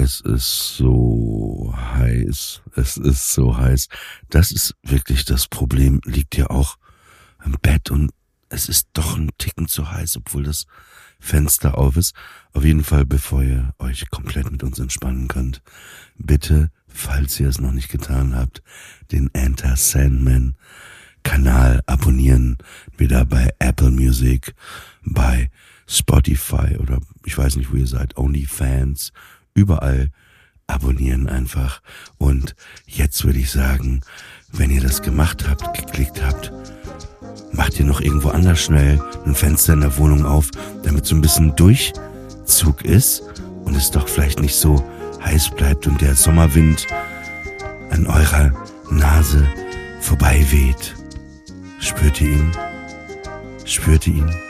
es ist so heiß. Es ist so heiß. Das ist wirklich das Problem. Liegt ja auch im Bett und es ist doch ein Ticken zu heiß, obwohl das Fenster auf ist. Auf jeden Fall, bevor ihr euch komplett mit uns entspannen könnt, bitte, falls ihr es noch nicht getan habt, den Enter Sandman Kanal abonnieren. Wieder bei Apple Music, bei Spotify oder ich weiß nicht, wo ihr seid, OnlyFans, überall abonnieren einfach. Und jetzt würde ich sagen, wenn ihr das gemacht habt, geklickt habt, macht ihr noch irgendwo anders schnell ein Fenster in der Wohnung auf, damit so ein bisschen Durchzug ist und es doch vielleicht nicht so heiß bleibt und der Sommerwind an eurer Nase vorbei weht. Spürt ihr ihn? Spürt ihr ihn?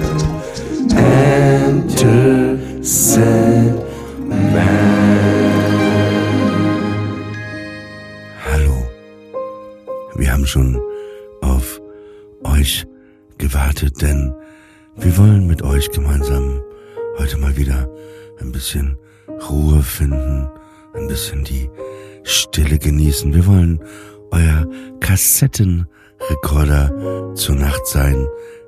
Sandman. Hallo. Wir haben schon auf euch gewartet, denn wir wollen mit euch gemeinsam heute mal wieder ein bisschen Ruhe finden, ein bisschen die Stille genießen. Wir wollen euer Kassettenrekorder zur Nacht sein,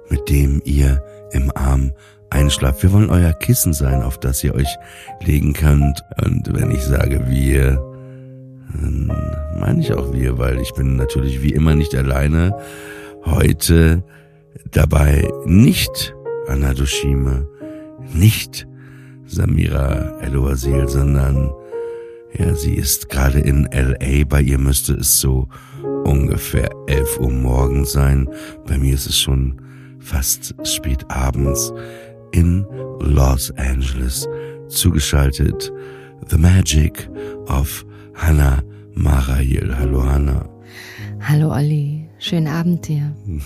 mit dem ihr im Arm einschlaft. Wir wollen euer Kissen sein, auf das ihr euch legen könnt. Und wenn ich sage wir, dann meine ich auch wir, weil ich bin natürlich wie immer nicht alleine. Heute dabei nicht Anna Doshima, nicht Samira El-Wazil, sondern ja, sie ist gerade in LA. Bei ihr müsste es so ungefähr 11 Uhr morgens sein. Bei mir ist es schon fast spät abends in Los Angeles zugeschaltet. The Magic of Hannah Marahil. Hallo Hannah. Hallo Olli, schönen Abend dir.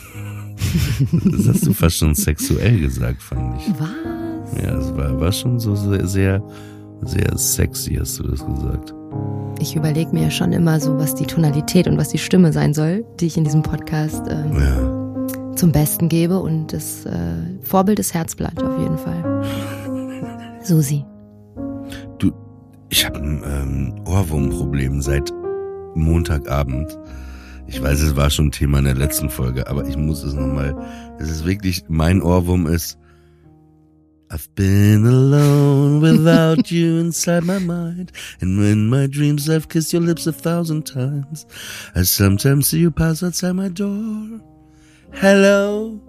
Das hast du fast schon sexuell gesagt, fand ich. Was? Ja, es war, war schon so sehr, sehr, sehr sexy, hast du das gesagt. Ich überlege mir schon immer so, was die Tonalität und was die Stimme sein soll, die ich in diesem Podcast äh, Ja. Zum Besten gebe. Und das äh, Vorbild ist Herzblatt auf jeden Fall. Susi. Du, ich habe ein ähm, Ohrwurmproblem seit Montagabend. Ich weiß, es war schon Thema in der letzten Folge, aber ich muss es nochmal. Es ist wirklich, mein Ohrwurm ist. I've been alone without you inside my mind. And in my dreams I've kissed your lips a thousand times. I sometimes see you pass outside my door. Hello?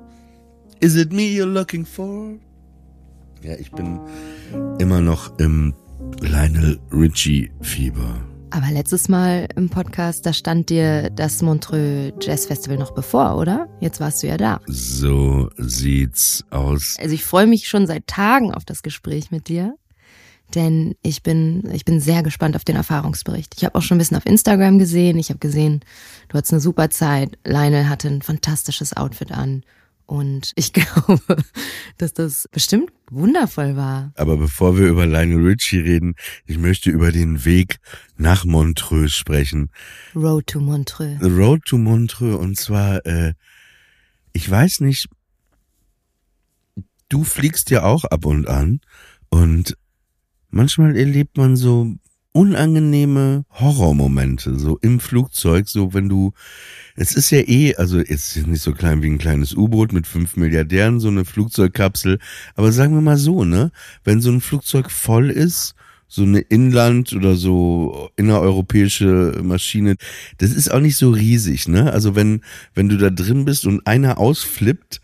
Is it me you're looking for? Ja, ich bin immer noch im Lionel Richie Fieber. Aber letztes Mal im Podcast, da stand dir das Montreux Jazz Festival noch bevor, oder? Jetzt warst du ja da. So sieht's aus. Also ich freue mich schon seit Tagen auf das Gespräch mit dir, denn ich bin ich bin sehr gespannt auf den Erfahrungsbericht. Ich habe auch schon ein bisschen auf Instagram gesehen. Ich habe gesehen, du hattest eine super Zeit. Lionel hatte ein fantastisches Outfit an und ich glaube, dass das bestimmt wundervoll war. Aber bevor wir über Lionel Richie reden, ich möchte über den Weg nach Montreux sprechen. Road to Montreux. The Road to Montreux und zwar, äh, ich weiß nicht, du fliegst ja auch ab und an und manchmal erlebt man so unangenehme Horrormomente, so im Flugzeug, so wenn du, es ist ja eh, also es ist nicht so klein wie ein kleines U-Boot mit fünf Milliardären, so eine Flugzeugkapsel, aber sagen wir mal so, ne, wenn so ein Flugzeug voll ist, so eine Inland- oder so innereuropäische Maschine, das ist auch nicht so riesig, ne? Also wenn, wenn du da drin bist und einer ausflippt,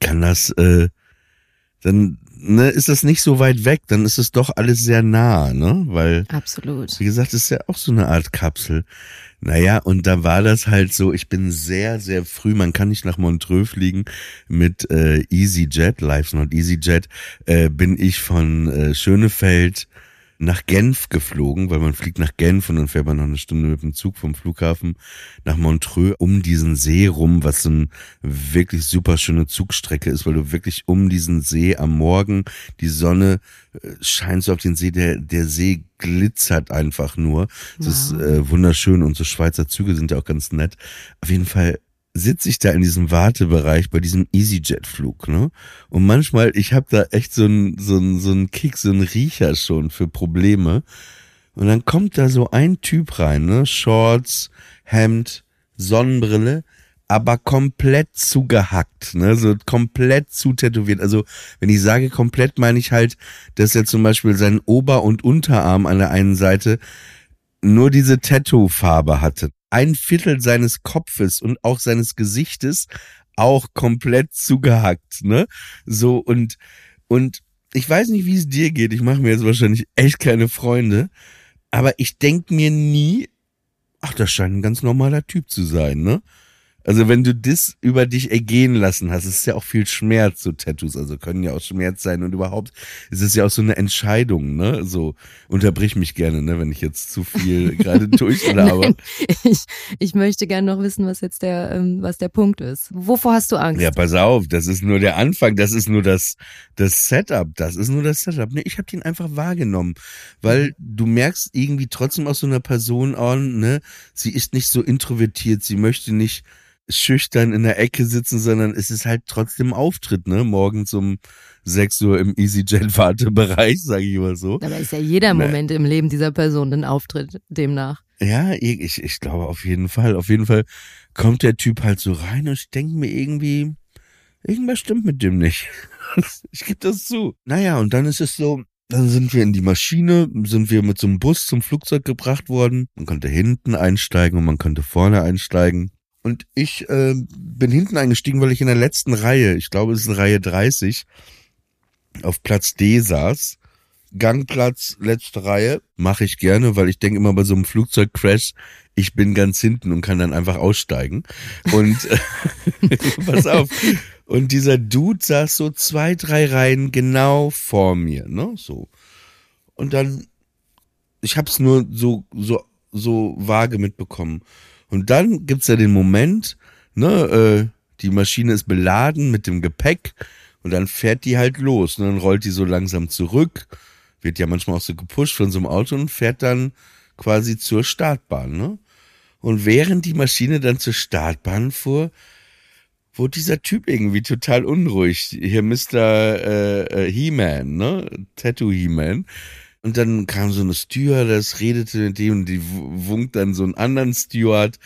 kann das, äh, dann ne, ist das nicht so weit weg, dann ist es doch alles sehr nah, ne? Weil, Absolut. wie gesagt, es ist ja auch so eine Art Kapsel. Naja, und da war das halt so, ich bin sehr, sehr früh, man kann nicht nach Montreux fliegen mit äh, EasyJet, Life's Not EasyJet, äh, bin ich von äh, Schönefeld nach Genf geflogen, weil man fliegt nach Genf und dann fährt man noch eine Stunde mit dem Zug vom Flughafen nach Montreux um diesen See rum, was so eine wirklich super schöne Zugstrecke ist, weil du wirklich um diesen See am Morgen, die Sonne äh, scheint so auf den See, der, der See glitzert einfach nur. Es wow. ist äh, wunderschön und so Schweizer Züge sind ja auch ganz nett. Auf jeden Fall sitze ich da in diesem Wartebereich bei diesem EasyJet-Flug, ne? Und manchmal, ich habe da echt so einen so einen, so einen Kick, so einen Riecher schon für Probleme. Und dann kommt da so ein Typ rein, ne? Shorts, Hemd, Sonnenbrille, aber komplett zugehackt, ne? So komplett zutätowiert. Also, wenn ich sage komplett, meine ich halt, dass er zum Beispiel seinen Ober- und Unterarm an der einen Seite nur diese Tattoo-Farbe hatte ein Viertel seines Kopfes und auch seines Gesichtes auch komplett zugehackt, ne? So und und ich weiß nicht, wie es dir geht. Ich mache mir jetzt wahrscheinlich echt keine Freunde, aber ich denk mir nie, ach, das scheint ein ganz normaler Typ zu sein, ne? Also wenn du das über dich ergehen lassen hast, es ist ja auch viel Schmerz, so Tattoos, also können ja auch Schmerz sein und überhaupt ist es ja auch so eine Entscheidung, ne? So unterbrich mich gerne, ne, wenn ich jetzt zu viel gerade durchlabe. ich, ich möchte gerne noch wissen, was jetzt der, ähm, was der Punkt ist. Wovor hast du Angst? Ja, pass auf, das ist nur der Anfang, das ist nur das, das Setup, das ist nur das Setup. Ne, ich habe den einfach wahrgenommen, weil du merkst irgendwie trotzdem aus so einer Person an, ne, sie ist nicht so introvertiert, sie möchte nicht schüchtern in der Ecke sitzen, sondern es ist halt trotzdem Auftritt, ne? Morgens um 6 Uhr im EasyJet-Wartebereich, sage ich mal so. Dabei ist ja jeder Na, Moment im Leben dieser Person ein Auftritt demnach. Ja, ich, ich glaube auf jeden Fall. Auf jeden Fall kommt der Typ halt so rein und ich denke mir irgendwie, irgendwas stimmt mit dem nicht. ich gebe das zu. Naja, und dann ist es so, dann sind wir in die Maschine, sind wir mit so einem Bus zum Flugzeug gebracht worden. Man konnte hinten einsteigen und man konnte vorne einsteigen. Und ich äh, bin hinten eingestiegen, weil ich in der letzten Reihe, ich glaube es ist in Reihe 30, auf Platz D saß. Gangplatz, letzte Reihe, mache ich gerne, weil ich denke immer bei so einem Flugzeugcrash, ich bin ganz hinten und kann dann einfach aussteigen. Und pass auf. Und dieser Dude saß so zwei, drei Reihen genau vor mir, ne? So. Und dann, ich hab's nur so, so, so vage mitbekommen. Und dann gibt's ja den Moment, ne, äh, die Maschine ist beladen mit dem Gepäck und dann fährt die halt los. Ne, dann rollt die so langsam zurück, wird ja manchmal auch so gepusht von so einem Auto und fährt dann quasi zur Startbahn. Ne? Und während die Maschine dann zur Startbahn fuhr, wurde dieser Typ irgendwie total unruhig. Hier Mr. Äh, äh, He-Man, ne? Tattoo He-Man und dann kam so eine Stewardess, redete mit dem und die wunkt dann so einen anderen Steward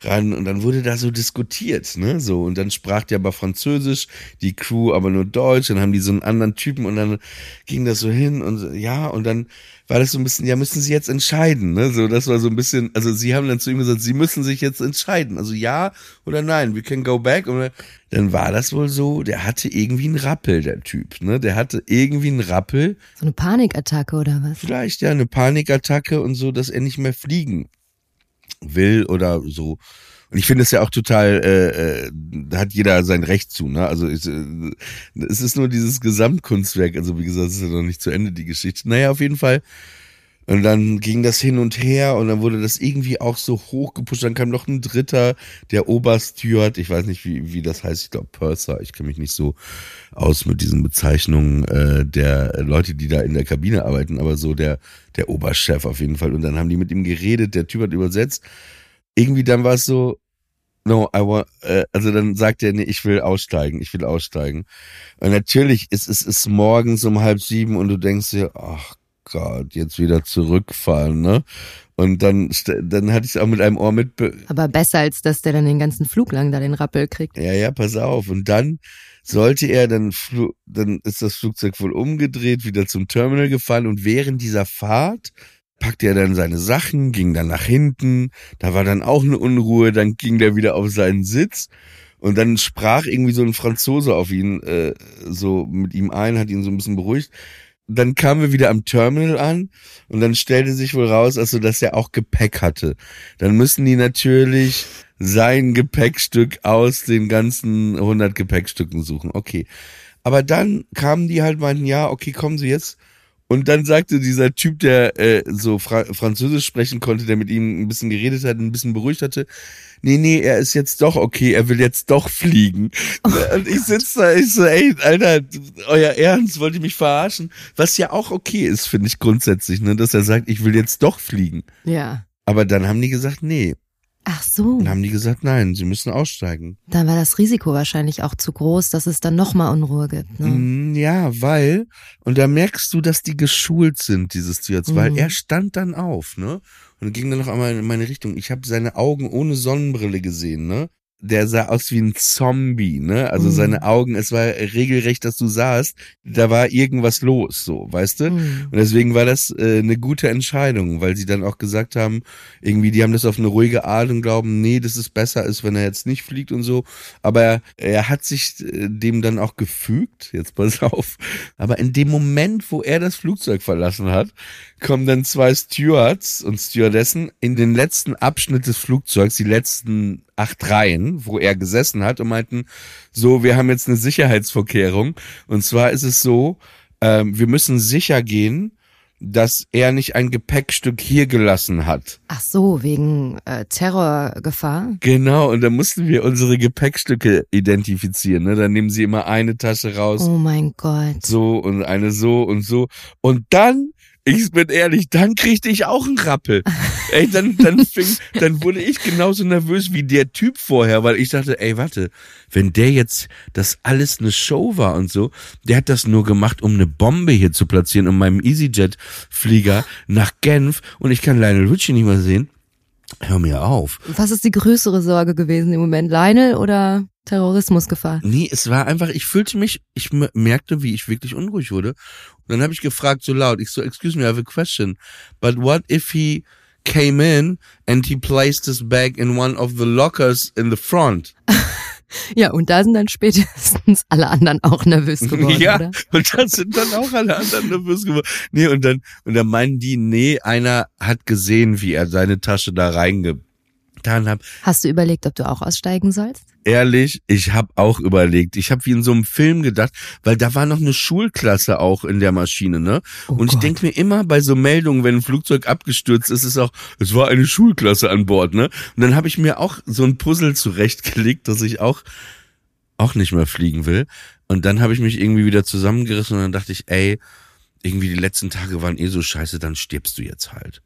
ran. Und dann wurde da so diskutiert, ne, so. Und dann sprach die aber Französisch, die Crew aber nur Deutsch, dann haben die so einen anderen Typen und dann ging das so hin und ja, und dann war das so ein bisschen, ja, müssen sie jetzt entscheiden, ne? So, das war so ein bisschen, also sie haben dann zu ihm gesagt, sie müssen sich jetzt entscheiden. Also ja oder nein, we can go back. Und dann war das wohl so, der hatte irgendwie einen Rappel, der Typ, ne? Der hatte irgendwie einen Rappel. So eine Panikattacke oder was? Vielleicht, ja, eine Panikattacke und so, dass er nicht mehr fliegen will oder so. Und ich finde es ja auch total, äh, äh, da hat jeder sein Recht zu, ne? Also ich, äh, es ist nur dieses Gesamtkunstwerk, also wie gesagt, es ist ja noch nicht zu Ende, die Geschichte. Naja, auf jeden Fall. Und dann ging das hin und her und dann wurde das irgendwie auch so hochgepusht. Dann kam noch ein dritter, der Obersteward, ich weiß nicht, wie, wie das heißt, ich glaube Purser, ich kenne mich nicht so aus mit diesen Bezeichnungen äh, der Leute, die da in der Kabine arbeiten, aber so der, der Oberchef auf jeden Fall. Und dann haben die mit ihm geredet, der Typ hat übersetzt irgendwie dann war es so, no, I want, äh, also dann sagt er, nee, ich will aussteigen, ich will aussteigen. Und natürlich ist es ist morgens um halb sieben und du denkst dir, ach Gott, jetzt wieder zurückfahren, ne? Und dann, dann hatte ich es auch mit einem Ohr mit. Aber besser als dass der dann den ganzen Flug lang da den Rappel kriegt. Ja, ja, pass auf. Und dann sollte er dann, dann ist das Flugzeug wohl umgedreht, wieder zum Terminal gefahren und während dieser Fahrt packte er dann seine Sachen, ging dann nach hinten, da war dann auch eine Unruhe, dann ging der wieder auf seinen Sitz und dann sprach irgendwie so ein Franzose auf ihn, äh, so mit ihm ein, hat ihn so ein bisschen beruhigt. Dann kamen wir wieder am Terminal an und dann stellte sich wohl raus, also dass er auch Gepäck hatte. Dann müssen die natürlich sein Gepäckstück aus den ganzen 100 Gepäckstücken suchen. Okay. Aber dann kamen die halt meinten, ja, okay, kommen Sie jetzt Und dann sagte dieser Typ, der äh, so Fra Französisch sprechen konnte, der mit ihm ein bisschen geredet hat, ein bisschen beruhigt hatte, nee, nee, er ist jetzt doch okay, er will jetzt doch fliegen. Oh und ich sitze da, ich so, ey, Alter, euer Ernst, wollt ihr mich verarschen? Was ja auch okay ist, finde ich grundsätzlich, ne, dass er sagt, ich will jetzt doch fliegen. Ja. Aber dann haben die gesagt, nee, Ach so. Dann haben die gesagt, nein, sie müssen aussteigen. Dann war das Risiko wahrscheinlich auch zu groß, dass es dann nochmal Unruhe gibt. Ne? Mm, ja, weil, und da merkst du, dass die geschult sind, dieses Stewards, mhm. weil er stand dann auf, ne? Und ging dann noch einmal in meine Richtung. Ich habe seine Augen ohne Sonnenbrille gesehen, ne? Der sah aus wie ein Zombie, ne? Also mhm. seine Augen, es war regelrecht, dass du sahst, da war irgendwas los, so, weißt du? Mhm. Und deswegen war das äh, eine gute Entscheidung, weil sie dann auch gesagt haben, irgendwie, die haben das auf eine ruhige Art und glauben, nee, das ist besser ist, wenn er jetzt nicht fliegt und so. Aber er, er hat sich äh, dem dann auch gefügt, jetzt pass auf. Aber in dem Moment, wo er das Flugzeug verlassen hat, kommen dann zwei Stewards und Stewardessen in den letzten Abschnitt des Flugzeugs, die letzten acht Reihen, wo er gesessen hat und meinten, so, wir haben jetzt eine Sicherheitsvorkehrung. Und zwar ist es so, ähm, wir müssen sicher gehen, dass er nicht ein Gepäckstück hier gelassen hat. Ach so, wegen äh, Terrorgefahr? Genau, und da mussten wir unsere Gepäckstücke identifizieren. Ne? Dann nehmen sie immer eine Tasche raus. Oh mein Gott. So und eine so und so. Und dann ich bin ehrlich, dann kriegte ich auch einen Rappel. ey, dann, dann fing, dann wurde ich genauso nervös wie der Typ vorher, weil ich dachte, ey, warte, wenn der jetzt das alles eine Show war und so, der hat das nur gemacht, um eine Bombe hier zu platzieren, um meinem EasyJet-Flieger nach Genf und ich kann Lionel Richie nicht mehr sehen. Hör mir auf. Was ist die größere Sorge gewesen im Moment? Lionel oder Terrorismusgefahr? Nee, es war einfach, ich fühlte mich, ich merkte, wie ich wirklich unruhig wurde. Und dann habe ich gefragt so laut, ich so, excuse me, I have a question. But what if he came in and he placed his bag in one of the lockers in the front? Ja, und da sind dann spätestens alle anderen auch nervös geworden. ja, oder? und da sind dann auch alle anderen nervös geworden. Nee, und dann, und dann meinen die, nee, einer hat gesehen, wie er seine Tasche da reinge getan habe. Hast du überlegt, ob du auch aussteigen sollst? Ehrlich, ich habe auch überlegt. Ich habe wie in so einem Film gedacht, weil da war noch eine Schulklasse auch in der Maschine, ne? Oh und ich denke mir immer bei so Meldungen, wenn ein Flugzeug abgestürzt ist, ist auch, es war eine Schulklasse an Bord, ne? Und dann habe ich mir auch so ein Puzzle zurechtgelegt, dass ich auch auch nicht mehr fliegen will. Und dann habe ich mich irgendwie wieder zusammengerissen und dann dachte ich, ey, irgendwie die letzten Tage waren eh so scheiße, dann stirbst du jetzt halt.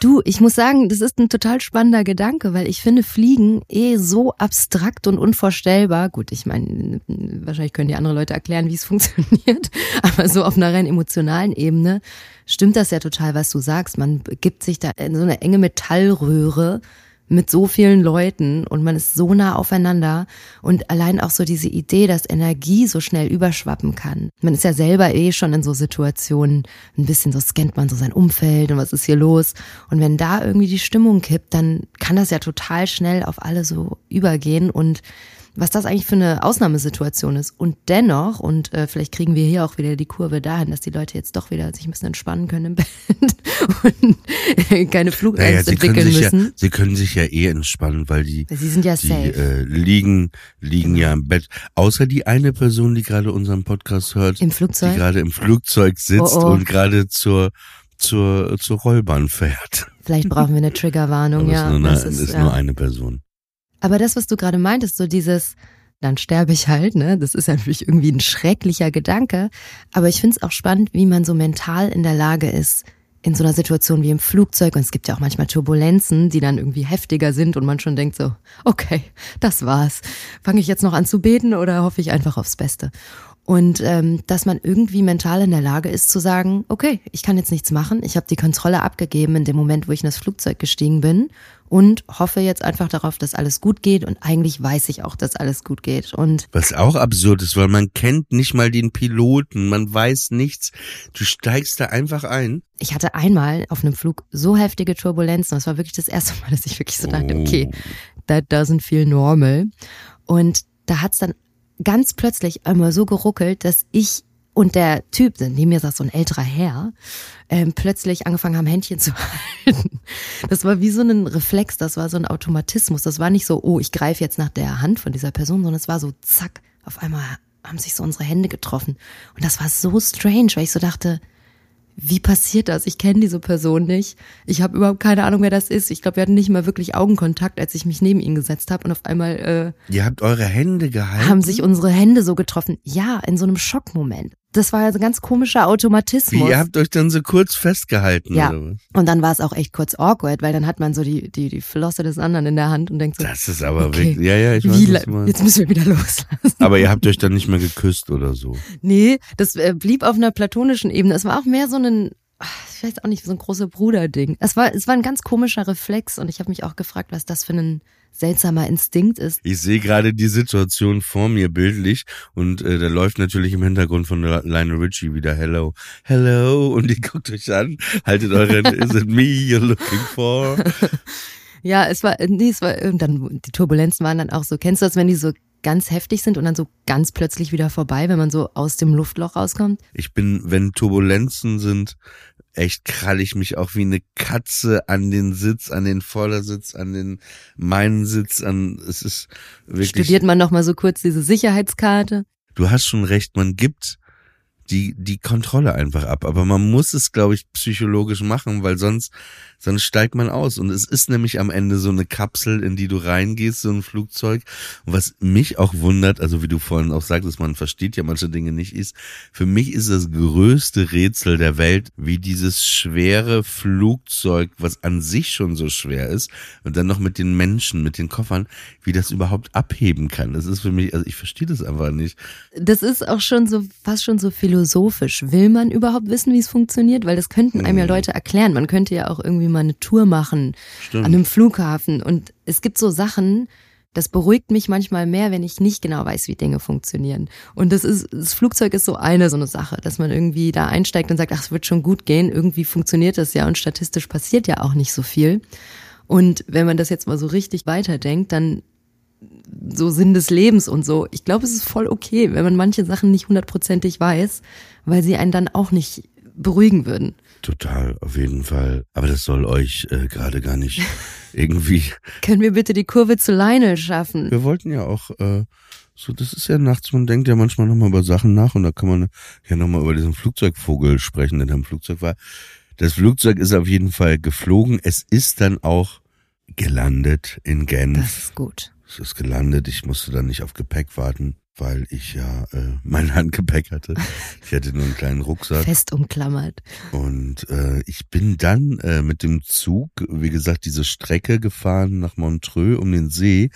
Du, ich muss sagen, das ist ein total spannender Gedanke, weil ich finde Fliegen eh so abstrakt und unvorstellbar. Gut, ich meine, wahrscheinlich können die andere Leute erklären, wie es funktioniert, aber so auf einer rein emotionalen Ebene stimmt das ja total, was du sagst. Man gibt sich da in so eine enge Metallröhre mit so vielen Leuten und man ist so nah aufeinander und allein auch so diese Idee, dass Energie so schnell überschwappen kann. Man ist ja selber eh schon in so Situationen, ein bisschen so scannt man so sein Umfeld und was ist hier los. Und wenn da irgendwie die Stimmung kippt, dann kann das ja total schnell auf alle so übergehen und was das eigentlich für eine Ausnahmesituation ist. Und dennoch, und äh, vielleicht kriegen wir hier auch wieder die Kurve dahin, dass die Leute jetzt doch wieder sich ein bisschen entspannen können im Bett und keine Flugangst naja, entwickeln müssen. Ja, sie können sich ja eh entspannen, weil die, sie sind ja die safe. Äh, liegen, liegen ja im Bett. Außer die eine Person, die gerade unseren Podcast hört, Im Flugzeug? die gerade im Flugzeug sitzt oh, oh. und gerade zur zur, zur Rollbahn fährt. Vielleicht brauchen wir eine Triggerwarnung, ja. Ist, nur, eine, ist, ist ja. nur eine Person. Aber das, was du gerade meintest, so dieses, dann sterbe ich halt, ne? Das ist natürlich irgendwie ein schrecklicher Gedanke. Aber ich finde es auch spannend, wie man so mental in der Lage ist, in so einer Situation wie im Flugzeug, und es gibt ja auch manchmal Turbulenzen, die dann irgendwie heftiger sind und man schon denkt so, okay, das war's. Fange ich jetzt noch an zu beten oder hoffe ich einfach aufs Beste? Und ähm, dass man irgendwie mental in der Lage ist zu sagen, okay, ich kann jetzt nichts machen, ich habe die Kontrolle abgegeben in dem Moment, wo ich in das Flugzeug gestiegen bin und hoffe jetzt einfach darauf, dass alles gut geht und eigentlich weiß ich auch, dass alles gut geht. Und was auch absurd ist, weil man kennt nicht mal den Piloten, man weiß nichts. Du steigst da einfach ein. Ich hatte einmal auf einem Flug so heftige Turbulenzen, das war wirklich das erste Mal, dass ich wirklich so dachte, okay, oh. that doesn't feel normal. Und da hat's dann ganz plötzlich einmal so geruckelt, dass ich und der Typ, neben mir saß so ein älterer Herr, ähm, plötzlich angefangen haben, Händchen zu halten. Das war wie so ein Reflex, das war so ein Automatismus. Das war nicht so, oh, ich greife jetzt nach der Hand von dieser Person, sondern es war so, zack, auf einmal haben sich so unsere Hände getroffen. Und das war so strange, weil ich so dachte, wie passiert das? Ich kenne diese Person nicht. Ich habe überhaupt keine Ahnung, wer das ist. Ich glaube, wir hatten nicht mal wirklich Augenkontakt, als ich mich neben ihn gesetzt habe und auf einmal äh, Ihr habt eure Hände gehalten. haben sich unsere Hände so getroffen. Ja, in so einem Schockmoment. Das war ja so ein ganz komischer Automatismus. Ihr habt euch dann so kurz festgehalten, Ja. oder was? und dann war es auch echt kurz awkward, weil dann hat man so die, die, die Flosse des anderen in der Hand und denkt so, Das ist aber Okay. wirklich, ja, ja, ich weiß, wie, jetzt müssen wir wieder loslassen. Aber ihr habt euch dann nicht mehr geküsst oder so. Nee, das äh, blieb auf einer platonischen Ebene. Es war auch mehr so ein, ich weiß auch nicht, so ein großer Bruder-Ding. Es war, es war ein ganz komischer Reflex und ich habe mich auch gefragt, was das für ein seltsamer Instinkt ist. Ich sehe gerade die Situation vor mir bildlich und äh, da läuft natürlich im Hintergrund von Lionel Richie wieder Hello, Hello und ihr guckt euch an, haltet eure Hände, is it me you're looking for? Ja, es war, äh, nee, es war, und dann, die Turbulenzen waren dann auch so, kennst du das, wenn die so ganz heftig sind und dann so ganz plötzlich wieder vorbei, wenn man so aus dem Luftloch rauskommt? Ich bin, wenn Turbulenzen sind, echt krall ich mich auch wie eine Katze an den Sitz, an den Vordersitz, an den meinen Sitz, an, es ist wirklich. Studiert man noch mal so kurz diese Sicherheitskarte? du hast schon recht, man gibt die, die Kontrolle einfach ab. Aber man muss es, glaube ich, psychologisch machen, weil sonst, sonst steigt man aus. Und es ist nämlich am Ende so eine Kapsel, in die du reingehst, so ein Flugzeug. Und was mich auch wundert, also wie du vorhin auch sagtest, man versteht ja manche Dinge nicht, ist, für mich ist das größte Rätsel der Welt, wie dieses schwere Flugzeug, was an sich schon so schwer ist, und dann noch mit den Menschen, mit den Koffern, wie das überhaupt abheben kann. Das ist für mich, also ich verstehe das einfach nicht. Das ist auch schon so, fast schon so philosophisch. Will man überhaupt wissen, wie es funktioniert? Weil das könnten einem ja Leute erklären. Man könnte ja auch irgendwie mal eine Tour machen Stimmt. an einem Flughafen. Und es gibt so Sachen, das beruhigt mich manchmal mehr, wenn ich nicht genau weiß, wie Dinge funktionieren. Und das ist, das Flugzeug ist so eine so eine Sache, dass man irgendwie da einsteigt und sagt, ach, es wird schon gut gehen. Irgendwie funktioniert das ja und statistisch passiert ja auch nicht so viel. Und wenn man das jetzt mal so richtig weiterdenkt, dann so Sinn des Lebens und so. Ich glaube, es ist voll okay, wenn man manche Sachen nicht hundertprozentig weiß, weil sie einen dann auch nicht beruhigen würden. Total, auf jeden Fall. Aber das soll euch äh, gerade gar nicht irgendwie. Können wir bitte die Kurve zu Lionel schaffen? Wir wollten ja auch, äh, so, das ist ja nachts, man denkt ja manchmal nochmal über Sachen nach und da kann man ja nochmal über diesen Flugzeugvogel sprechen, der da im Flugzeug war. Das Flugzeug ist auf jeden Fall geflogen. Es ist dann auch gelandet in Genf. Das ist gut. Es ist gelandet. Ich musste dann nicht auf Gepäck warten, weil ich ja äh, mein Handgepäck hatte. Ich hatte nur einen kleinen Rucksack. Fest umklammert. Und äh, ich bin dann äh, mit dem Zug, wie gesagt, diese Strecke gefahren nach Montreux um den See.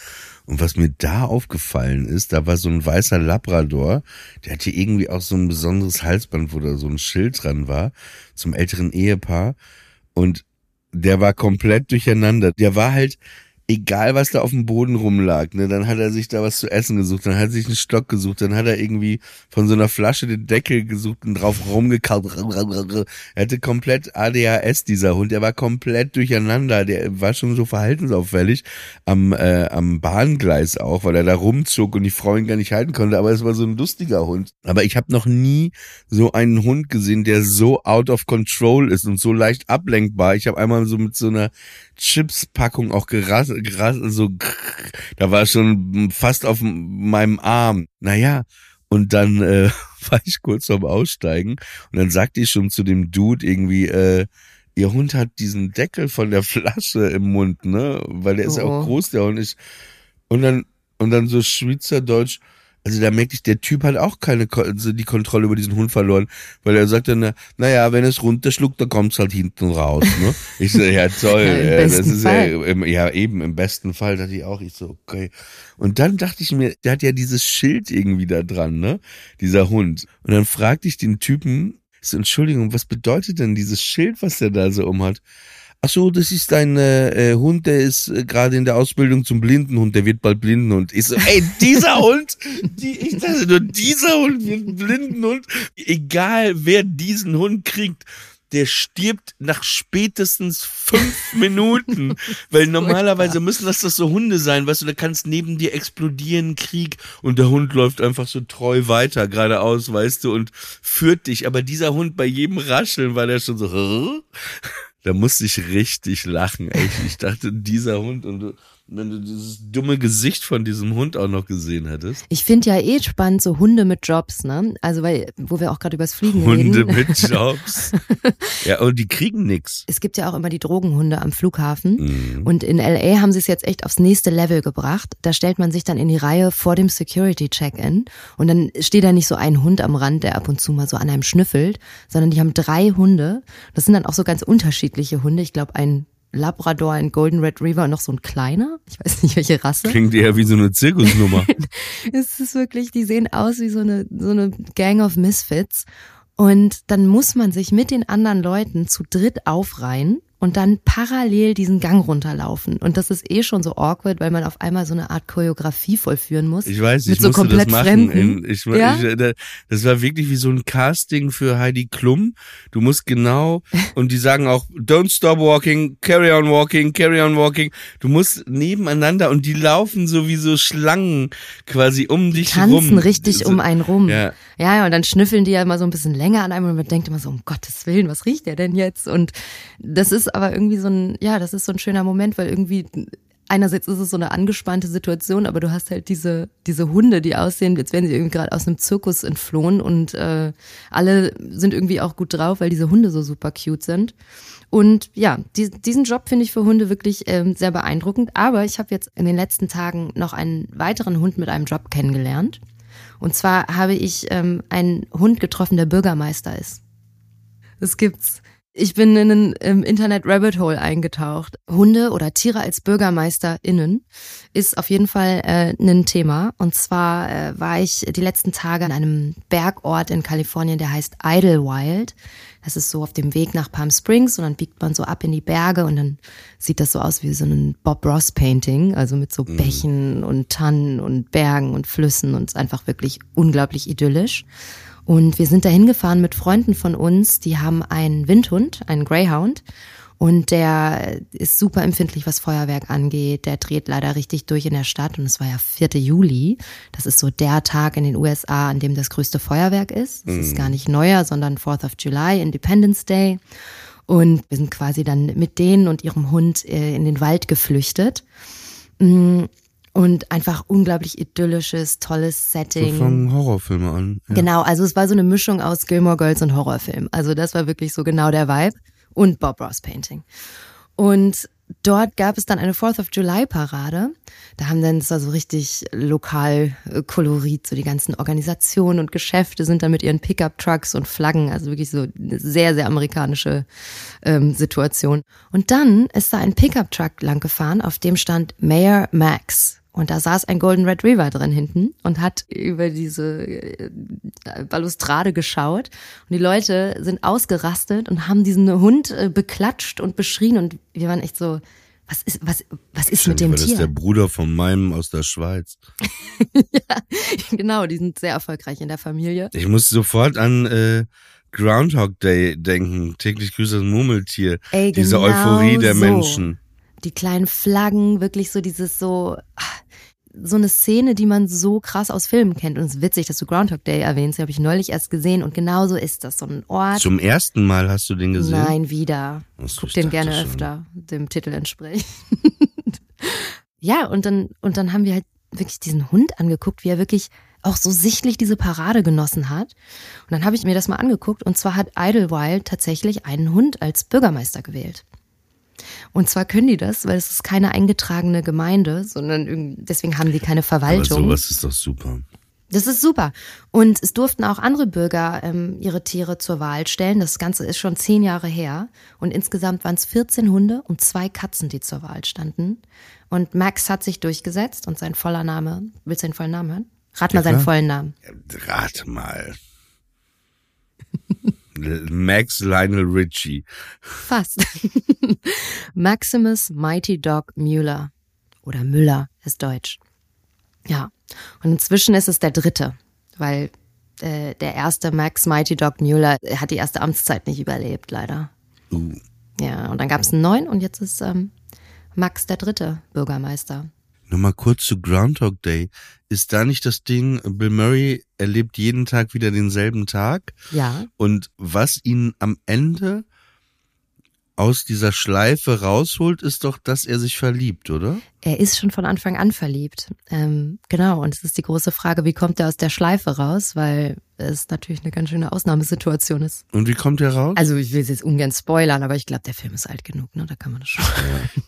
Und was mir da aufgefallen ist, da war so ein weißer Labrador, der hatte irgendwie auch so ein besonderes Halsband, wo da so ein Schild dran war, zum älteren Ehepaar. Und der war komplett durcheinander. Der war halt, egal was da auf dem Boden rumlag, ne, dann hat er sich da was zu essen gesucht, dann hat er sich einen Stock gesucht, dann hat er irgendwie von so einer Flasche den Deckel gesucht und drauf rumgekaut. Er hatte komplett ADHS, dieser Hund, der war komplett durcheinander, der war schon so verhaltensauffällig am, äh, am Bahngleis auch, weil er da rumzog und die Frau ihn gar nicht halten konnte, aber es war so ein lustiger Hund. Aber ich habe noch nie so einen Hund gesehen, der so out of control ist und so leicht ablenkbar. Ich habe einmal so mit so einer Chips-Packung auch gerast, gerast so, da war schon fast auf meinem Arm. Naja, und dann äh, war ich kurz vorm Aussteigen und dann sagte ich schon zu dem Dude irgendwie, äh, ihr Hund hat diesen Deckel von der Flasche im Mund, ne? Weil der ist ja Oh. auch groß, der Hund ist. Und dann, und dann so Schweizerdeutsch, also da merkte ich, der Typ hat auch keine also die Kontrolle über diesen Hund verloren, weil er sagte, na, naja, wenn es runterschluckt, dann kommt's halt hinten raus, ne? Ich so, ja toll, Ja, das ist Fall. ja, im, ja eben im besten Fall, dachte ich auch, ich so, okay. Und dann dachte ich mir, der hat ja dieses Schild irgendwie da dran, ne? Dieser Hund. Und dann fragte ich den Typen, so, Entschuldigung, was bedeutet denn dieses Schild, was der da so umhat? Ach so, das ist ein äh, äh, Hund, der ist äh, gerade in der Ausbildung zum Blindenhund, der wird bald Blindenhund. Ich so, ey, dieser Hund, die, ich dachte nur, dieser Hund wird ein Blindenhund. Egal, wer diesen Hund kriegt, der stirbt nach spätestens fünf Minuten. Weil normalerweise müssen das doch so Hunde sein, weißt du, da kannst neben dir explodieren, Krieg, und der Hund läuft einfach so treu weiter, geradeaus, weißt du, und führt dich. Aber dieser Hund bei jedem Rascheln war der schon so? da musste ich richtig lachen, echt. Ich dachte, dieser Hund und wenn du dieses dumme Gesicht von diesem Hund auch noch gesehen hättest. Ich finde ja eh spannend so Hunde mit Jobs, ne? Also weil, wo wir auch gerade übers Fliegen Hunde reden. mit Jobs. ja, und die kriegen nix. Es gibt ja auch immer die Drogenhunde am Flughafen. Mhm. Und in LA haben sie es jetzt echt aufs nächste Level gebracht. Da stellt man sich dann in die Reihe vor dem Security Check-in und dann steht da nicht so ein Hund am Rand, der ab und zu mal so an einem schnüffelt, sondern die haben drei Hunde. Das sind dann auch so ganz unterschiedliche Hunde. Ich glaube, ein Labrador, ein Golden Retriever und noch so ein kleiner. Ich weiß nicht, welche Rasse. Klingt eher wie so eine Zirkusnummer. Es ist wirklich, die sehen aus wie so eine, so eine Gang of Misfits. Und dann muss man sich mit den anderen Leuten zu dritt aufreihen und dann parallel diesen Gang runterlaufen. Und das ist eh schon so awkward, weil man auf einmal so eine Art Choreografie vollführen muss. Ich weiß, Mit ich so musste komplett das machen. Fremden. Ich, Ja? ich, äh, das war wirklich wie so ein Casting für Heidi Klum. Du musst genau, und die sagen auch, don't stop walking, carry on walking, carry on walking. Du musst nebeneinander und die laufen so wie so Schlangen quasi um dich tanzen rum. richtig So- um einen rum. Ja. ja, ja, und dann schnüffeln die ja immer so ein bisschen länger an einem und man denkt immer so, um Gottes Willen, was riecht der denn jetzt? Und das ist aber irgendwie so ein, ja, das ist so ein schöner Moment, weil irgendwie einerseits ist es so eine angespannte Situation, aber du hast halt diese, diese Hunde, die aussehen, als wären sie irgendwie gerade aus einem Zirkus entflohen und äh, alle sind irgendwie auch gut drauf, weil diese Hunde so super cute sind. Und ja, die, diesen Job finde ich für Hunde wirklich ähm, sehr beeindruckend. Aber ich habe jetzt in den letzten Tagen noch einen weiteren Hund mit einem Job kennengelernt. Und zwar habe ich ähm, einen Hund getroffen, der Bürgermeister ist. Das gibt's. Ich bin in ein im Internet Rabbit Hole eingetaucht. Hunde oder Tiere als BürgermeisterInnen ist auf jeden Fall äh, ein Thema. Und zwar äh, war ich die letzten Tage an einem Bergort in Kalifornien, der heißt Idlewild. Das ist so auf dem Weg nach Palm Springs und dann biegt man so ab in die Berge und dann sieht das so aus wie so ein Bob Ross Painting, also mit so Bächen und Tannen und Bergen und Flüssen und es ist einfach wirklich unglaublich idyllisch. Und wir sind da hingefahren mit Freunden von uns, die haben einen Windhund, einen Greyhound. Und der ist super empfindlich, was Feuerwerk angeht. Der dreht leider richtig durch in der Stadt. Und es war ja 4. Juli. Das ist so der Tag in den USA, an dem das größte Feuerwerk ist. Es ist gar nicht neuer, sondern 4th of July, Independence Day. Und wir sind quasi dann mit denen und ihrem Hund äh, in den Wald geflüchtet. Mm, Und einfach unglaublich idyllisches, tolles So Setting. fangen Horrorfilme an. Ja. Genau, also es war so eine Mischung aus Gilmore Girls und Horrorfilm. Also das war wirklich so genau der Vibe. Und Bob Ross Painting. Und dort gab es dann eine Fourth of July Parade. Da haben dann, das war so richtig lokal äh, Kolorit, so die ganzen Organisationen und Geschäfte sind da mit ihren Pickup-Trucks und Flaggen, also wirklich so eine sehr, sehr amerikanische ähm, Situation. Und dann ist da ein Pickup-Truck lang gefahren, auf dem stand Mayor Max. Und da saß ein Golden Retriever drin hinten und hat über diese äh, Balustrade geschaut. Und die Leute sind ausgerastet und haben diesen Hund äh, beklatscht und beschrien. Und wir waren echt so, was ist, was, was ist mit dem Weil das ist der Tier? Bruder von meinem aus der Schweiz. genau, die sind sehr erfolgreich in der Familie. Ich muss sofort an äh, Groundhog Day denken. Täglich grüßt das Murmeltier. Ey, Diese genau Euphorie der so. Menschen. Die kleinen Flaggen, wirklich so dieses so, so eine Szene, die man so krass aus Filmen kennt. Und es ist witzig, dass du Groundhog Day erwähnst. Die habe ich neulich erst gesehen. Und genauso ist das. So ein Ort. Zum ersten Mal hast du den gesehen? Nein, wieder. So, Guck den gerne schon. öfter, dem Titel entsprechend. ja, und dann, und dann haben wir halt wirklich diesen Hund angeguckt, wie er wirklich auch so sichtlich diese Parade genossen hat. Und dann habe ich mir das mal angeguckt. Und zwar hat Idlewild tatsächlich einen Hund als Bürgermeister gewählt. Und zwar können die das, weil es ist keine eingetragene Gemeinde, sondern deswegen haben die keine Aber Verwaltung. sowas ist doch super. Das ist super. Und es durften auch andere Bürger ähm, ihre Tiere zur Wahl stellen. Das Ganze ist schon zehn Jahre her. Und insgesamt waren es 14 Hunde und zwei Katzen, die zur Wahl standen. Und Max hat sich durchgesetzt und sein voller Name. Willst du seinen vollen Namen hören? Rat mal seinen klar. vollen Namen. Rate mal. Max Lionel Richie. Fast. Maximus Mighty Dog Müller. Oder Müller ist deutsch. Ja. Und inzwischen ist es der dritte, weil äh, der erste Max Mighty Dog Müller hat die erste Amtszeit nicht überlebt, leider. Uh, Ja, und dann gab es einen neuen und jetzt ist ähm, Max der dritte Bürgermeister. Nochmal kurz zu Groundhog Day. Ist da nicht das Ding, Bill Murray erlebt jeden Tag wieder denselben Tag? Ja. Und was ihn am Ende aus dieser Schleife rausholt, ist doch, dass er sich verliebt, oder? Er ist schon von Anfang an verliebt. Ähm, genau, und es ist die große Frage, wie kommt er aus der Schleife raus? Weil es natürlich eine ganz schöne Ausnahmesituation ist. Und wie kommt er raus? Also ich will es jetzt ungern spoilern, aber ich glaube, der Film ist alt genug, ne? Da kann man das schon. Ja.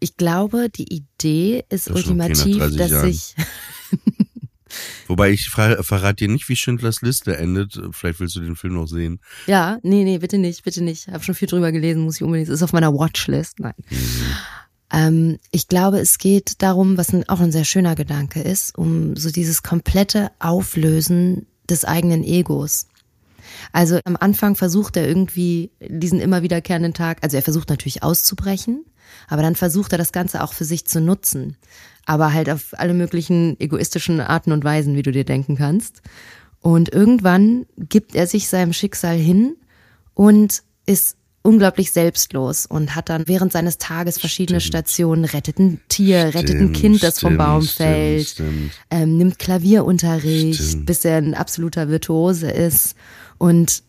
Ich glaube, die Idee ist Das ultimativ, okay nach 30 dass Jahren. sich Wobei ich verrate dir nicht, wie Schindlers Liste endet. Vielleicht willst du den Film noch sehen. Ja, nee, nee, bitte nicht, bitte nicht. Habe schon viel drüber gelesen, muss ich unbedingt. Ist auf meiner Watchlist. Nein. Ähm, ich glaube, es geht darum, was ein, auch ein sehr schöner Gedanke ist, um so dieses komplette Auflösen des eigenen Egos. Also am Anfang versucht er irgendwie diesen immer wiederkehrenden Tag, also er versucht natürlich auszubrechen, aber dann versucht er das Ganze auch für sich zu nutzen. Aber halt auf alle möglichen egoistischen Arten und Weisen, wie du dir denken kannst. Und irgendwann gibt er sich seinem Schicksal hin und ist unglaublich selbstlos und hat dann während seines Tages verschiedene Stimmt. Stationen, rettet ein Tier, rettet ein Stimmt, Kind, das vom stimmt, Baum stimmt, fällt, stimmt. ähm, nimmt Klavierunterricht, Stimmt. bis er ein absoluter Virtuose ist und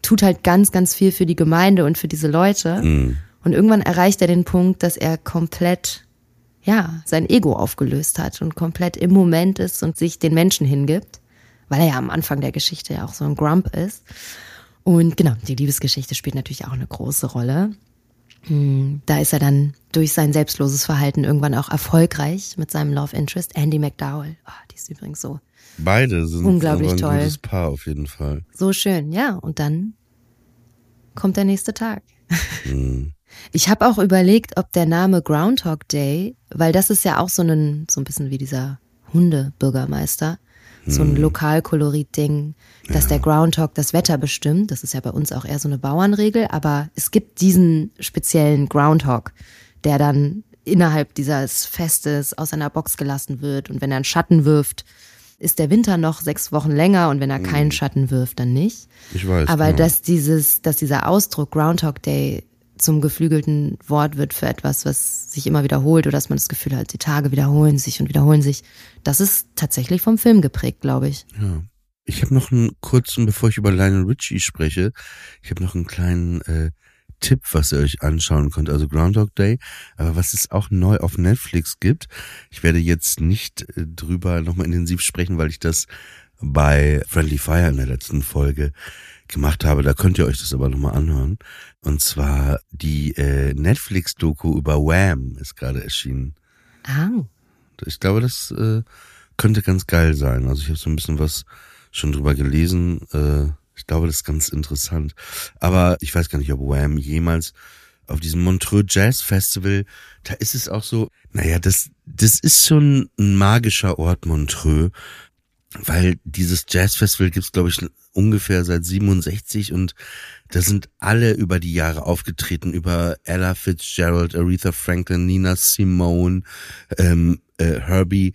tut halt ganz, ganz viel für die Gemeinde und für diese Leute. Mhm. Und irgendwann erreicht er den Punkt, dass er komplett, ja, sein Ego aufgelöst hat und komplett im Moment ist und sich den Menschen hingibt, weil er ja am Anfang der Geschichte ja auch so ein Grump ist. Und genau, die Liebesgeschichte spielt natürlich auch eine große Rolle. Hm, Da ist er dann durch sein selbstloses Verhalten irgendwann auch erfolgreich mit seinem Love Interest, Andy McDowell. Ah, die ist übrigens so, Beide sind Unglaublich ein toll. gutes Paar auf jeden Fall. so schön, ja. Und dann kommt der nächste Tag. Mhm. Ich habe auch überlegt, ob der Name Groundhog Day, weil das ist ja auch so ein so ein bisschen wie dieser Hundebürgermeister, so ein Lokalkolorit-Ding, dass der Groundhog das Wetter bestimmt. Das ist ja bei uns auch eher so eine Bauernregel, aber es gibt diesen speziellen Groundhog, der dann innerhalb dieses Festes aus seiner Box gelassen wird und wenn er einen Schatten wirft, ist der Winter noch sechs Wochen länger und wenn er keinen Schatten wirft, dann nicht. Ich weiß. Aber genau. dass dieses, dass dieser Ausdruck Groundhog Day zum geflügelten Wort wird für etwas, was sich immer wiederholt oder dass man das Gefühl hat, die Tage wiederholen sich und wiederholen sich, das ist tatsächlich vom Film geprägt, glaube ich. Ja. Ich habe noch einen kurzen, bevor ich über Lionel Richie spreche, ich habe noch einen kleinen äh, Tipp, was ihr euch anschauen könnt. Also Groundhog Day, aber was es auch neu auf Netflix gibt. Ich werde jetzt nicht äh, drüber nochmal intensiv sprechen, weil ich das bei Friendly Fire in der letzten Folge gemacht habe. Da könnt ihr euch das aber nochmal anhören. Und zwar die äh, Netflix-Doku über Wham ist gerade erschienen. Ah, Ich glaube, das äh, könnte ganz geil sein. Also ich habe so ein bisschen was schon drüber gelesen. Äh, ich glaube, das ist ganz interessant. Aber ich weiß gar nicht, ob Wham jemals auf diesem Montreux Jazz Festival, da ist es auch so, naja, das, das ist schon ein magischer Ort, Montreux, weil dieses Jazzfestival gibt's glaube ich, ungefähr seit 67 und da sind alle über die Jahre aufgetreten, über Ella Fitzgerald, Aretha Franklin, Nina Simone, ähm, äh, Herbie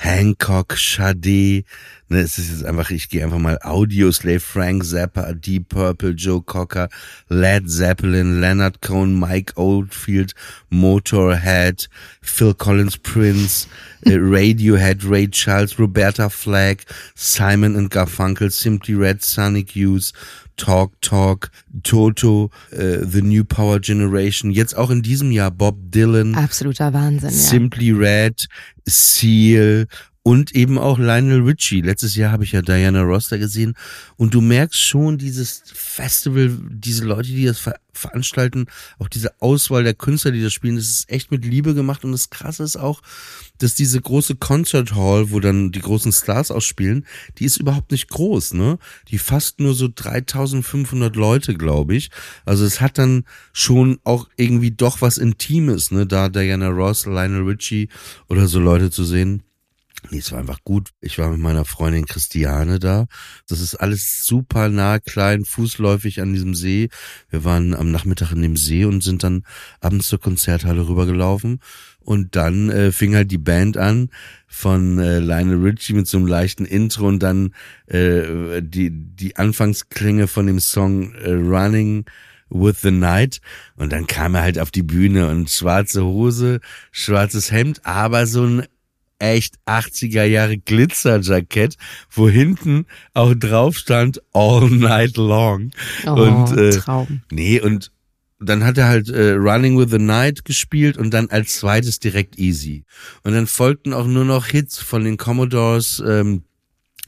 Hancock, Sade, ne, es ist jetzt einfach, ich gehe einfach mal Audioslave, Frank Zappa, Deep Purple, Joe Cocker, Led Zeppelin, Leonard Cohen, Mike Oldfield, Motorhead, Phil Collins, Prince, äh, Radiohead, Ray Charles, Roberta Flack, Simon and Garfunkel, Simply Red, Sonic Youth, Talk Talk, Toto, äh, The New Power Generation, jetzt auch in diesem Jahr Bob Dylan, absoluter Wahnsinn, ja. Simply Red, Seal und eben auch Lionel Richie. Letztes Jahr habe ich ja Diana Ross da gesehen und du merkst schon dieses Festival, diese Leute, die das ver veranstalten, auch diese Auswahl der Künstler, die das spielen, das ist echt mit Liebe gemacht und das Krasse ist auch, dass diese große Concert Hall, wo dann die großen Stars ausspielen, die ist überhaupt nicht groß, ne? Die fasst nur so 3500 Leute, glaube ich. Also es hat dann schon auch irgendwie doch was Intimes, ne? Da Diana Ross, Lionel Richie oder so Leute zu sehen. Nee, es war einfach gut. Ich war mit meiner Freundin Christiane da. Das ist alles super nah, klein, fußläufig an diesem See. Wir waren am Nachmittag in dem See und sind dann abends zur Konzerthalle rübergelaufen. Und dann äh, fing halt die Band an von äh, Lionel Richie mit so einem leichten Intro und dann äh, die, die Anfangsklänge von dem Song äh, Running with the Night. Und dann kam er halt auf die Bühne und schwarze Hose, schwarzes Hemd, aber so ein echt 80er Jahre Glitzerjackett, wo hinten auch drauf stand All Night Long. Oh, und äh, Traum. nee, und dann hat er halt äh, Running with the Night gespielt und dann als zweites direkt Easy. Und dann folgten auch nur noch Hits von den Commodores, ähm,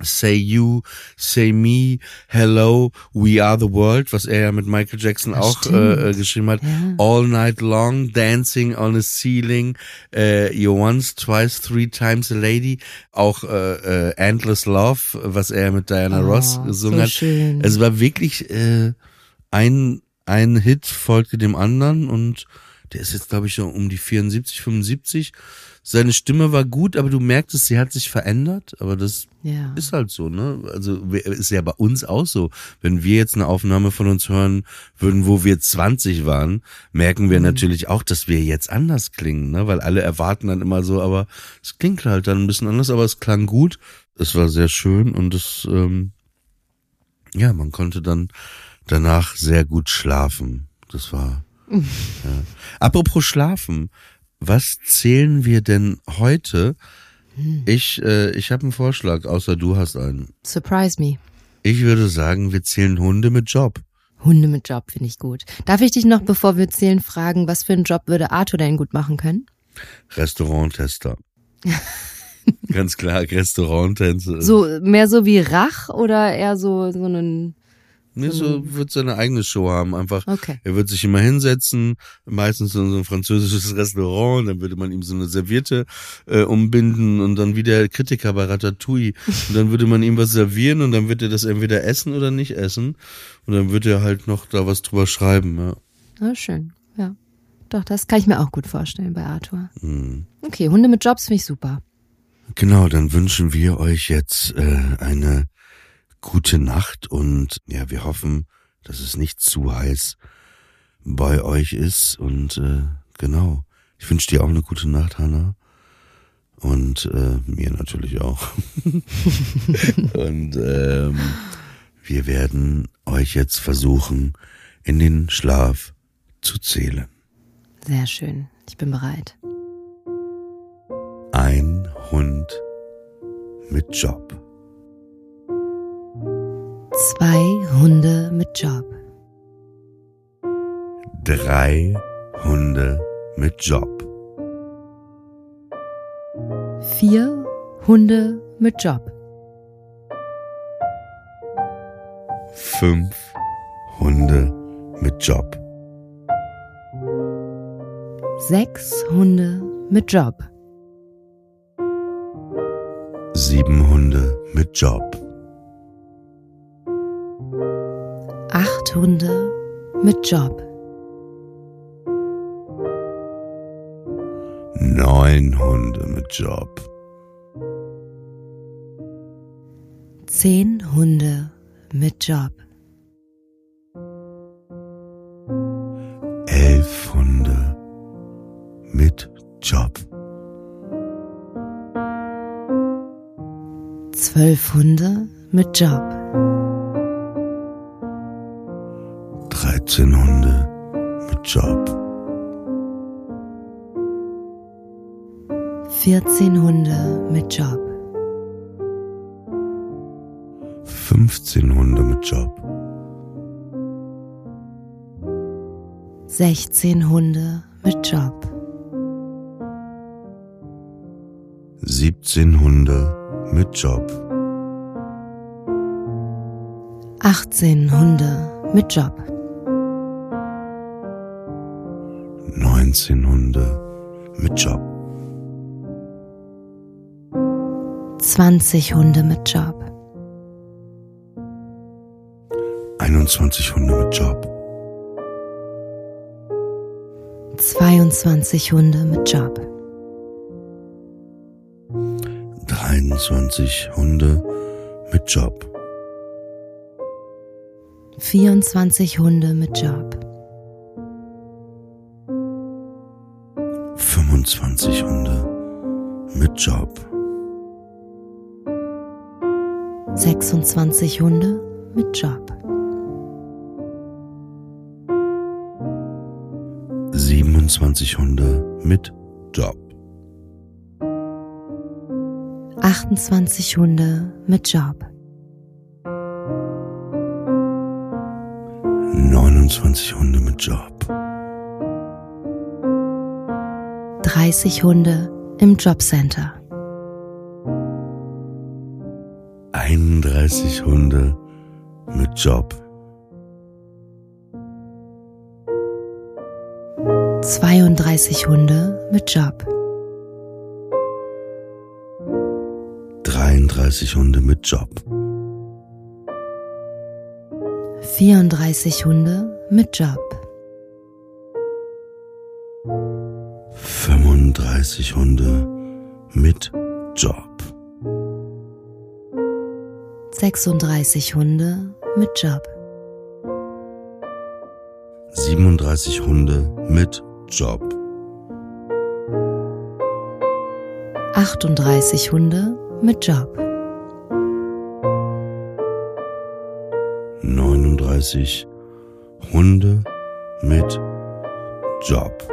Say You, Say Me, Hello, We Are the World, was er ja mit Michael Jackson Das auch äh, äh, geschrieben hat. Ja. All Night Long, Dancing on a Ceiling, äh, You Once, Twice, Three Times a Lady, auch äh, äh, Endless Love, was er mit Diana Oh, Ross gesungen so hat. schön. Es war wirklich äh, ein ein Hit folgte dem anderen und der ist jetzt glaube ich so um die 74, 75. Seine Stimme war gut, aber du merktest, sie hat sich verändert, aber das ja. ist halt so, ne? Also ist ja bei uns auch so. Wenn wir jetzt eine Aufnahme von uns hören würden, wo wir 20 waren, merken wir natürlich auch, dass wir jetzt anders klingen, ne? Weil alle erwarten dann immer so, aber es klingt halt dann ein bisschen anders, aber es klang gut. Es war sehr schön und es, ähm, ja, man konnte dann danach sehr gut schlafen. Das war. ja. Apropos schlafen, was zählen wir denn heute? Ich, äh, ich habe einen Vorschlag, außer du hast einen. Surprise me. Ich würde sagen, wir zählen Hunde mit Job. Hunde mit Job finde ich gut. Darf ich dich noch, bevor wir zählen, fragen, was für einen Job würde Arthur denn gut machen können? Restauranttester. Ganz klar, Restauranttester. So, mehr so wie Rach oder eher so, so einen, Nee, so wird seine eigene Show haben. Einfach, okay. er wird sich immer hinsetzen, meistens in so ein französisches Restaurant, dann würde man ihm so eine Serviette äh, umbinden und dann wie der Kritiker bei Ratatouille. Und dann würde man ihm was servieren und dann wird er das entweder essen oder nicht essen. Und dann wird er halt noch da was drüber schreiben. Ja. Ah, schön. Ja. Doch, das kann ich mir auch gut vorstellen bei Arthur. Mhm. Okay, Hunde mit Jobs finde ich super. Genau, dann wünschen wir euch jetzt äh, eine gute Nacht und ja, wir hoffen, dass es nicht zu heiß bei euch ist und äh, genau. Ich wünsche dir auch eine gute Nacht, Hanna. Und äh, mir natürlich auch. und ähm, wir werden euch jetzt versuchen, in den Schlaf zu zählen. Sehr schön. Ich bin bereit. Ein Hund mit Job. Zwei Hunde mit Job. Drei Hunde mit Job. Vier Hunde mit Job. Fünf Hunde mit Job. Sechs Hunde mit Job. Sieben Hunde mit Job. Hunde mit Job. Neun Hunde mit Job. Zehn Hunde mit Job. Elf Hunde mit Job. Zwölf Hunde mit Job. 14 Hunde mit Job. 15 Hunde mit Job. 16 Hunde mit Job. 17 Hunde mit Job. 18 Hunde mit Job. 19 Hunde mit Job. 20 Hunde mit Job. 21 Hunde mit Job. 22 Hunde mit Job. 23 Hunde mit Job. 24 Hunde mit Job. 25 Hunde mit Job. 26 Hunde mit Job. 27 Hunde mit Job. 28 Hunde mit Job. 29 Hunde mit Job. 30 Hunde im Jobcenter. 31 Hunde mit Job. 32 Hunde mit Job. 33 Hunde mit Job. 34 Hunde mit Job. 35 Hunde mit Job. 36 Hunde mit Job. 37 Hunde mit Job. 38 Hunde mit Job. 39 Hunde mit Job.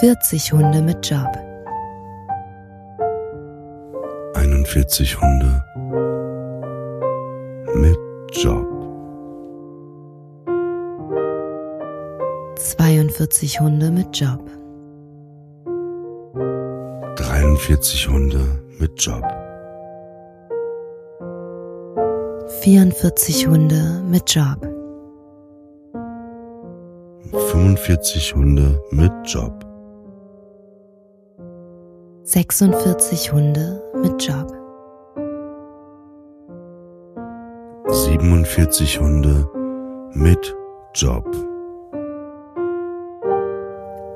40 Hunde mit Job. 41 Hunde mit Job. 42 Hunde mit Job. 43 Hunde mit Job. 44 Hunde mit Job. 45 Hunde mit Job. 46 Hunde mit Job. 47 Hunde mit Job.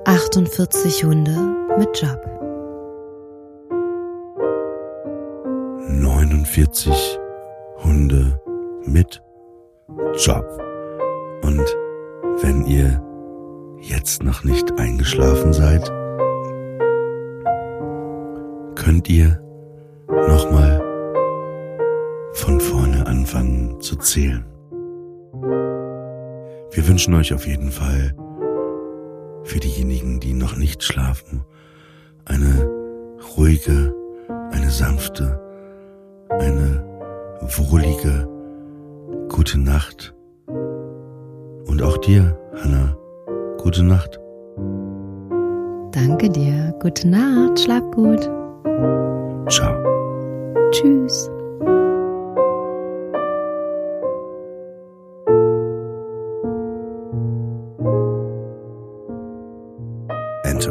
48 Hunde mit Job. 49 Hunde mit Job. Und wenn ihr jetzt noch nicht eingeschlafen seid, könnt ihr nochmal von vorne anfangen zu zählen. Wir wünschen euch auf jeden Fall für diejenigen, die noch nicht schlafen, eine ruhige, eine sanfte, eine wohlige gute Nacht. Und auch dir, Hannah, gute Nacht. Danke dir. Gute Nacht. Schlaf gut. Ciao. Tschüss.